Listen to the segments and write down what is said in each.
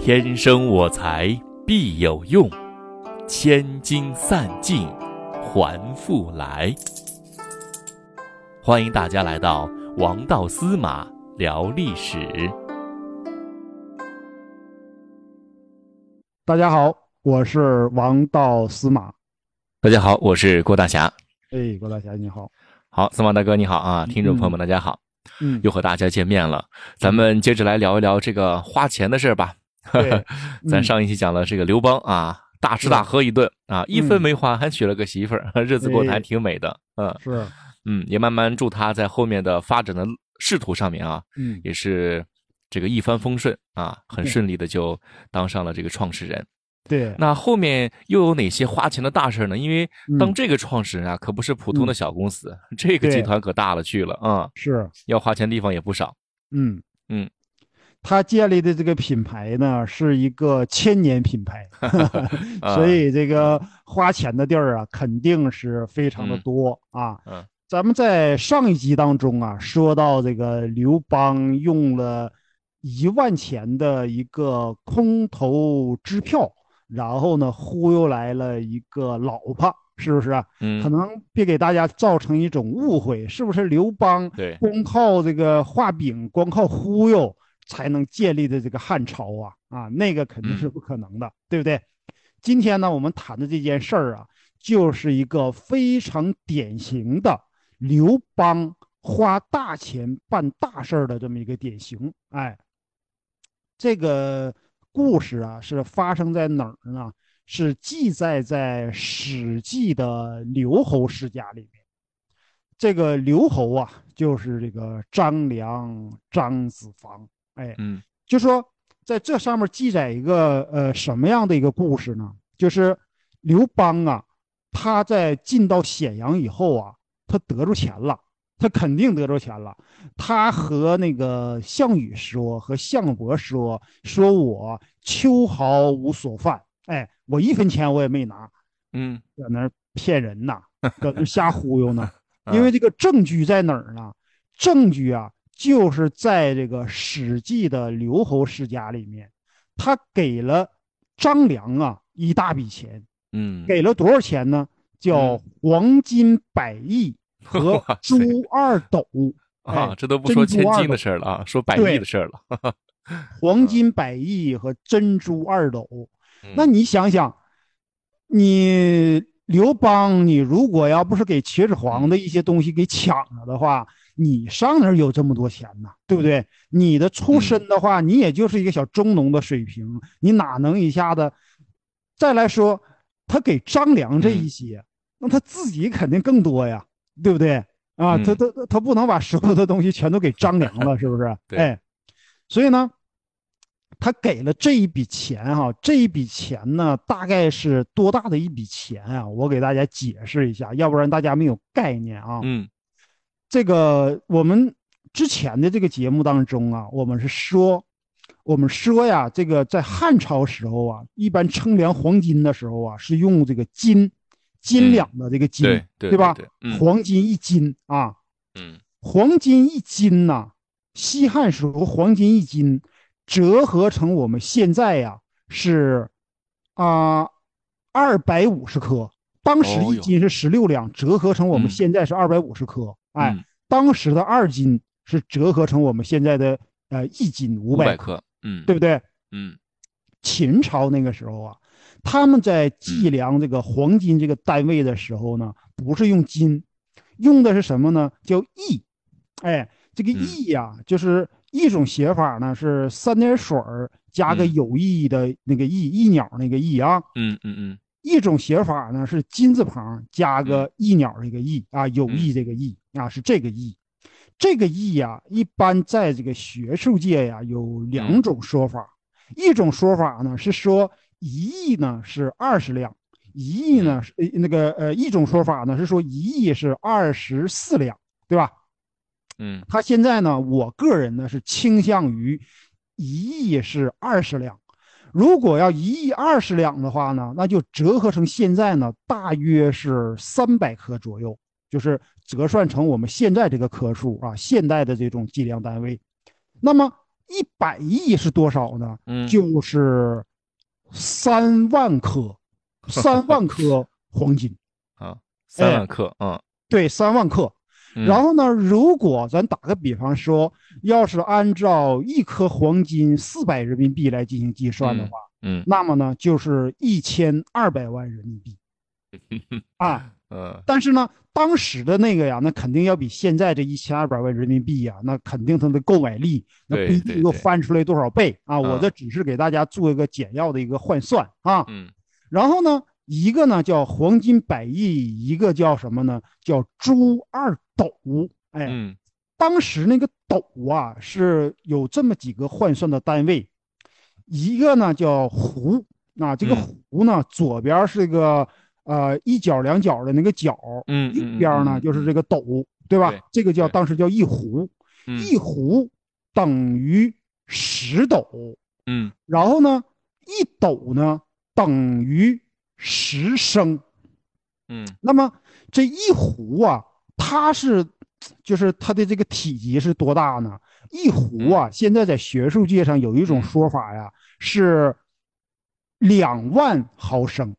天生我材必有用，千金散尽还复来。欢迎大家来到王道司马聊历史。大家好，我是王道司马。大家好，我是郭大侠。哎，郭大侠你好。好，司马大哥你好啊！听众朋友们大家好，嗯，又和大家见面了。咱们接着来聊一聊这个花钱的事儿吧。对咱上一期讲了这个刘邦啊，大吃大喝一顿啊，一分没花，还娶了个媳妇儿，日子过得还挺美的。嗯是，嗯，也慢慢祝他在后面的发展的仕途上面啊，嗯也是这个一帆风顺啊，很顺利的就当上了这个创始人。对，那后面又有哪些花钱的大事呢？因为当嗯这个创始人啊，可不是普通的小公司，这个集团可大了去了啊，是，要花钱地方也不少。嗯。嗯，他建立的这个品牌呢，是一个千年品牌，啊。所以这个花钱的地儿啊，肯定是非常的嗯。多啊。嗯。咱们在上一集当中啊，说到这个刘邦用了一万钱的一个空头支票，然后呢忽悠来了一个老婆，是不是啊？可嗯，能别给大家造成一种误会，是不是刘邦对，光靠这个画饼，光靠忽悠才能建立的这个汉朝啊？啊，那个肯定是不可能的，对不对？今天呢，我们谈的这件事儿啊，就是一个非常典型的刘邦花大钱办大事儿的这么一个典型。哎，这个故事啊，是发生在哪儿呢？是记载在《史记》的刘侯世家里面。这个刘侯啊，就是这个张良、张子房。哎，嗯就说在这上面记载一个呃什么样的一个故事呢？就是刘邦啊，他在进到咸阳以后啊，他得着钱了，他肯定得着钱了。他和那个项羽说，和项伯说，说我秋毫无所犯，哎，我一分钱我也没拿，嗯，在那儿骗人呢，搁那儿瞎忽悠呢。因为这个证据在哪儿呢？证据啊，就是在这个《史记》的刘侯世家里面，他给了张良啊一大笔钱，嗯，给了多少钱呢？叫黄金百亿和哇塞猪二斗。啊，哎这都不说千金的事儿了啊，说百对亿的事儿了。黄金百亿和珍珠二斗。嗯那你想想，你刘邦，你如果要不是给秦始皇的一些东西给抢了的话，你上哪儿有这么多钱呢？对不对？你的出身的话，你也就是一个小中农的水平，你哪能一下子？再来说，他给张良这一些，那他自己肯定更多呀，对不对？啊，嗯他他他不能把所有的东西全都给张良了，是不是？对哎，所以呢，他给了这一笔钱哈、这一笔钱呢，大概是多大的一笔钱啊？我给大家解释一下，要不然大家没有概念啊。嗯这个我们之前的这个节目当中啊，我们是说，我们说呀，这个在汉朝时候啊，一般称量黄金的时候啊，是用这个斤，斤两的这个斤，对对吧？黄金一斤啊，嗯。黄金一斤呐、西汉时候黄金一斤折合成我们现在呀、是啊二百五十克，当时一斤是十六两，折合成我们嗯。现在是二百五十克。哎，嗯。当时的二斤是折合成我们现在的呃一斤五百五百，克，嗯，对不对？嗯。秦朝那个时候啊，他们在计量这个黄金这个单位的时候呢，不是用斤，用的是什么呢？叫亿。哎，这个嗯亿呀、就是一种写法呢是三点水儿加个嗯有意义的那个翼，翼鸟那个翼啊。嗯嗯嗯一种写法呢是金字旁加嗯个翼鸟这个翼啊，有意这个翼啊，是这个翼。这个翼呀，一般在这个学术界呀有两嗯种说法。一种说法呢是说一亿呢是二十两，一亿呢是呃那个呃一种说法呢是说一亿是二十四两，对吧？嗯他现在呢，我个人呢是倾向于一亿是二十两。如果要一亿二十两的话呢，那就折合成现在呢，大约是三百克左右，就是折算成我们现在这个克数啊，现代的这种计量单位。那么一百亿是多少呢？嗯，就是三万颗，三万颗 黄金。啊，三万克，嗯，对，三万克。然后呢，如果咱打个比方说，要是按照一颗黄金四百人民币来进行计算的话，嗯，那么呢，就是一千二百万人民币 啊。嗯，但是呢，当时的那个呀，那肯定要比现在这一千二百万人民币呀，那肯定它的购买力那不一定又翻出来多少倍啊！我这只是给大家做一个简要的一个换算啊。嗯，然后呢，一个呢叫黄金百亿，一个叫什么呢？叫朱二斗。哎，当时那个斗啊是有这么几个换算的单位，一个呢叫斛，啊，这个斛呢左边是一个。呃，一角两角的那个角，嗯，一边呢就是这个斗，对吧？这个叫当时叫一斛，一斛等于十斗，嗯，然后呢，一斗呢等于十升，嗯，那么这一斛啊，它是，就是它的这个体积是多大呢？一斛啊，现在在学术界上有一种说法呀，是两万毫升。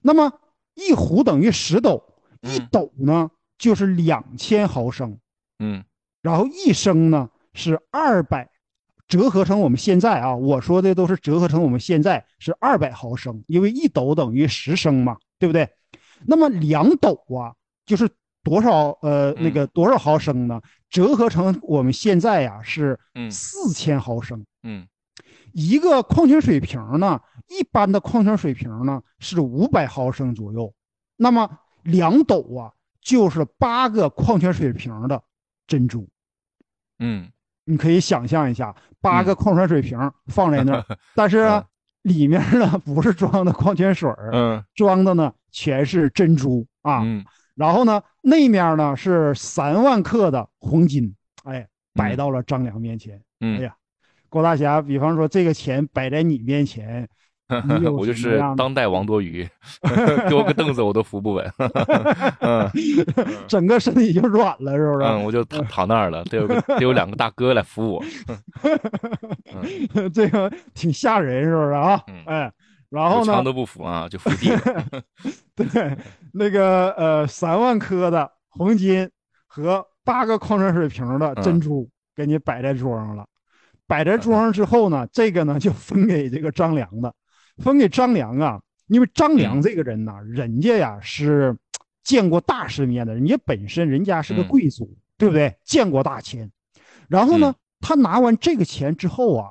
那么一壶等于十斗，一斗呢就是两千毫升，嗯，然后一升呢是二百，折合成我们现在啊，我说的都是折合成我们现在是二百毫升，因为一斗等于十升嘛，对不对？那么两斗啊，就是多少呃那个多少毫升呢？折合成我们现在呀是四千毫升，嗯。一个矿泉水瓶呢，一般的矿泉水瓶呢是五百毫升左右，那么两斗啊就是八个矿泉水瓶的珍珠。嗯，你可以想象一下，八个矿泉水瓶放在那儿，但是里面呢不是装的矿泉水嗯，装的呢全是珍珠啊。嗯，然后呢那面呢是三万克的黄金，哎，摆到了张良面前。嗯，哎呀。郭大侠，比方说这个钱摆在你面前，我就是当代王多鱼，给我个凳子我都扶不稳，整个身体就软了，是不是？嗯，我就躺 躺那儿了，得有个得有两个大哥来扶我，这个挺吓人，是不是啊？哎，然后呢？墙都不扶啊，就扶地了。对，那个呃，三万颗的黄金和八个矿泉水瓶的珍珠给你摆在桌上了。摆在桌上之后呢，这个呢就分给这个张良的，分给张良啊，因为张良这个人呢，人家呀是见过大世面的，人家本身人家是个贵族，对不对？见过大钱，然后呢，他拿完这个钱之后啊，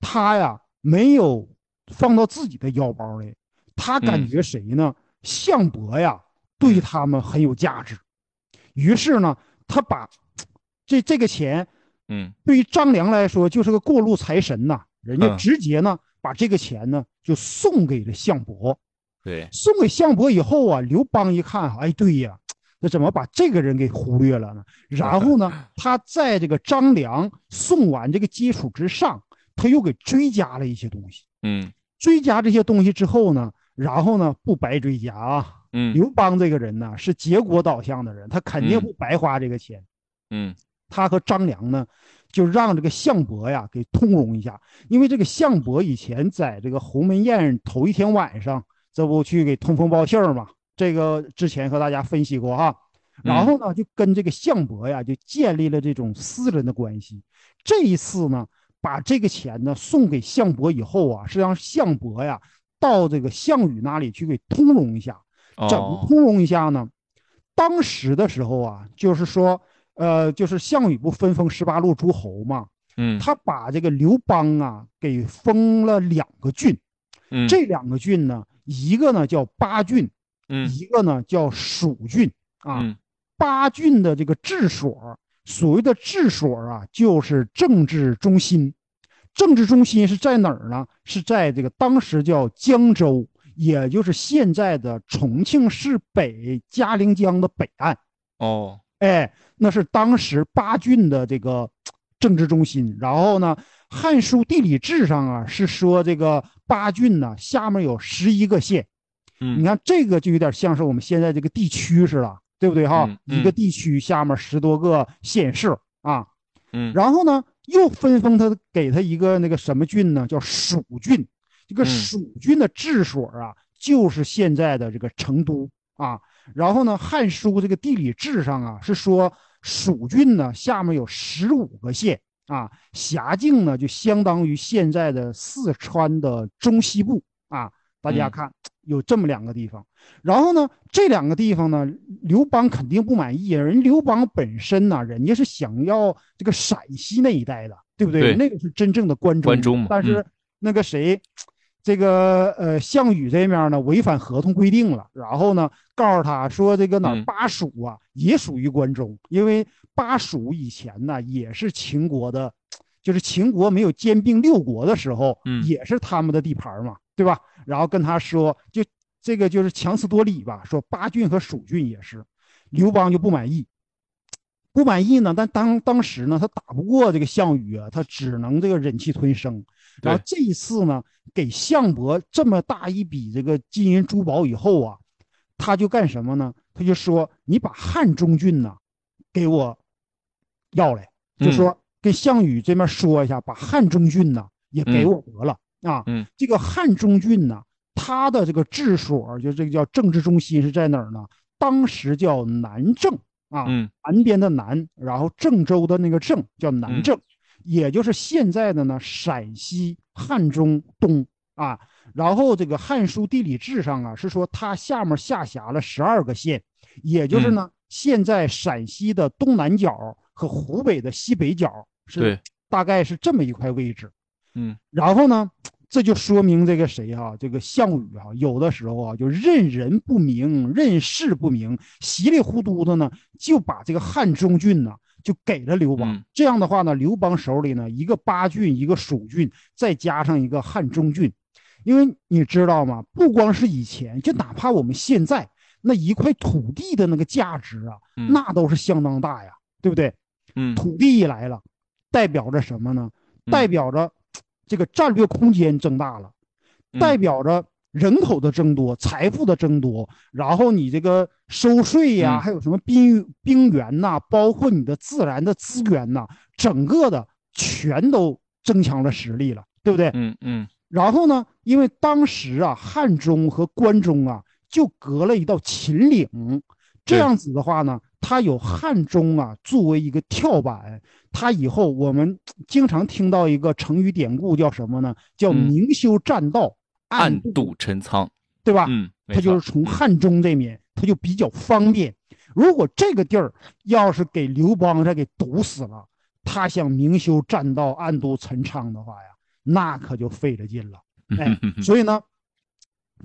他呀没有放到自己的腰包里，他感觉谁呢？项伯呀对他们很有价值，于是呢，他把这这个钱。嗯，对于张良来说，就是个过路财神呐。人家直接呢，把这个钱呢就送给了项伯。对，送给项伯以后啊，刘邦一看，哎，对呀，那怎么把这个人给忽略了呢？然后呢，他在这个张良送完这个基础之上，他又给追加了一些东西。嗯，追加这些东西之后呢，然后呢，不白追加啊。嗯，刘邦这个人呢，是结果导向的人，他肯定不白花这个钱。嗯。他和张良呢，就让这个项伯呀给通融一下，因为这个项伯以前在这个鸿门宴头一天晚上，这不去给通风报信儿嘛？这个之前和大家分析过哈。然后呢，就跟这个项伯呀就建立了这种私人的关系。这一次呢，把这个钱呢送给项伯以后啊，是让项伯呀到这个项羽那里去给通融一下。怎么通融一下呢？当时的时候啊，就是说。呃，就是项羽不分封十八路诸侯嘛，嗯，他把这个刘邦啊给封了两个郡，嗯，这两个郡呢，一个呢叫巴郡，嗯，一个呢叫蜀郡啊，巴郡的这个治所，所谓的治所啊，就是政治中心，政治中心是在哪儿呢？是在这个当时叫江州，也就是现在的重庆市北嘉陵江的北岸，哦。哎，那是当时巴郡的这个 政治中心。然后呢，《汉书地理志》上啊是说这个巴郡呢下面有十一个县。嗯，你看这个就有点像是我们现在这个地区似的，对不对哈？一个地区下面十多个县市啊。嗯，然后呢，又分封他给他一个那个什么郡呢？叫蜀郡。这个嗯蜀郡的治所啊，就是现在的这个成都啊。然后呢，《汉书》这个地理志上啊是说，蜀郡呢下面有十五个县啊，辖境呢就相当于现在的四川的中西部啊。大家嗯看，有这么两个地方。然后呢，这两个地方呢，刘邦肯定不满意。人刘邦本身呢，人家是想要这个陕西那一带的，对不对？对那个是真正的关中。关中但是嗯那个谁，这个呃项羽这面呢违反合同规定了，然后呢告诉他说这个哪巴蜀啊、也属于关中，因为巴蜀以前呢也是秦国的，就是秦国没有兼并六国的时候，嗯也是他们的地盘嘛，对吧？然后跟他说，就这个就是强词夺理吧，说巴郡和蜀郡也是，刘邦就不满意。不满意呢，但当当时呢，他打不过这个项羽啊，他只能这个忍气吞声。然后这一次呢，给项伯这么大一笔这个金银珠宝以后啊，他就干什么呢？他就说：“你把汉中郡呢，给我要来，就嗯。说跟项羽这边说一下，把汉中郡呢也给我得了、啊。嗯。这个汉中郡呢，它的这个治所，就这个叫政治中心是在哪儿呢？当时叫南郑啊，嗯。南边的南，然后郑州的那个郑叫南嗯。郑，也就是现在的呢陕西汉中东啊。然后这个《汉书地理志》上啊是说它下面下辖了十二个县，也就是呢、现在陕西的东南角和湖北的西北角是大概是这么一块位置。嗯然后呢，这就说明这个谁哈、这个项羽哈、有的时候啊，就认人不明，认事不明，稀里糊涂的呢，就把这个汉中郡呢就给了刘邦。嗯这样的话呢，刘邦手里呢一个巴郡，一个蜀郡，再加上一个汉中郡。因为你知道吗？不光是以前，就哪怕我们现在那一块土地的那个价值啊，嗯那都是相当大呀，对不对？嗯土地一来了，代表着什么呢？嗯代表着这个战略空间增大了，嗯代表着人口的增多、财富的增多，然后你这个收税呀、嗯。还有什么兵兵源呐、包括你的自然的资源呐、整个的全都增强了实力了，对不对？嗯嗯。然后呢，因为当时啊，汉中和关中啊就隔了一道秦岭，这样子的话呢，它有汉中啊作为一个跳板，它以后我们经常听到一个成语典故叫什么呢？叫嗯。明修栈道，暗度，陈仓。对吧？嗯，没它就是从汉中这面，他就比较方便。如果这个地儿要是给刘邦他给堵死了，他想明修栈道、暗度陈仓的话呀，那可就费了劲了。哎，所以呢，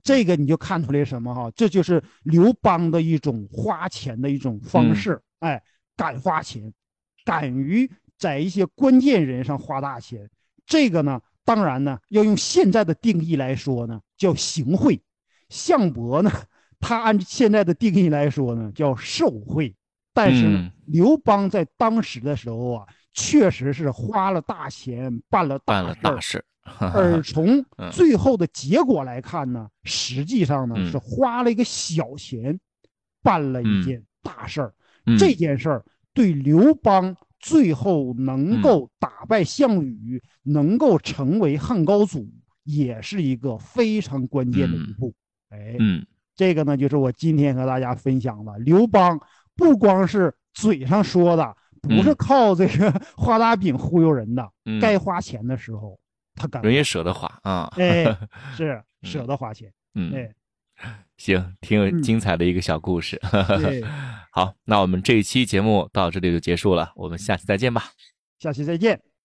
这个你就看出来什么哈？这就是刘邦的一种花钱的一种方式。哎，敢花钱，敢于在一些关键人上花大钱。这个呢，当然呢，要用现在的定义来说呢，叫行贿。项伯呢，他按现在的定义来说呢，叫受贿。但是刘邦在当时的时候啊，确实是花了大钱，办了办了大大事。而从嗯最后的结果来看呢，实际上呢嗯是花了一个小钱，办了一嗯件大事儿。嗯这件事儿对刘邦最后能嗯够打败项羽，能够成为汉高祖，也是一个非常关键的一嗯步。哎，嗯这个呢，就是我今天和大家分享的。刘邦不光是嘴上说的，不是嗯靠这个画大饼忽悠人的，嗯，该花钱的时候他敢。人也舍得花啊。哎，是舍得花钱。嗯，哎，行，挺有嗯精彩的一个小故事。对，好，那我们这一期节目到这里就结束了，我们下期再见吧。下期再见。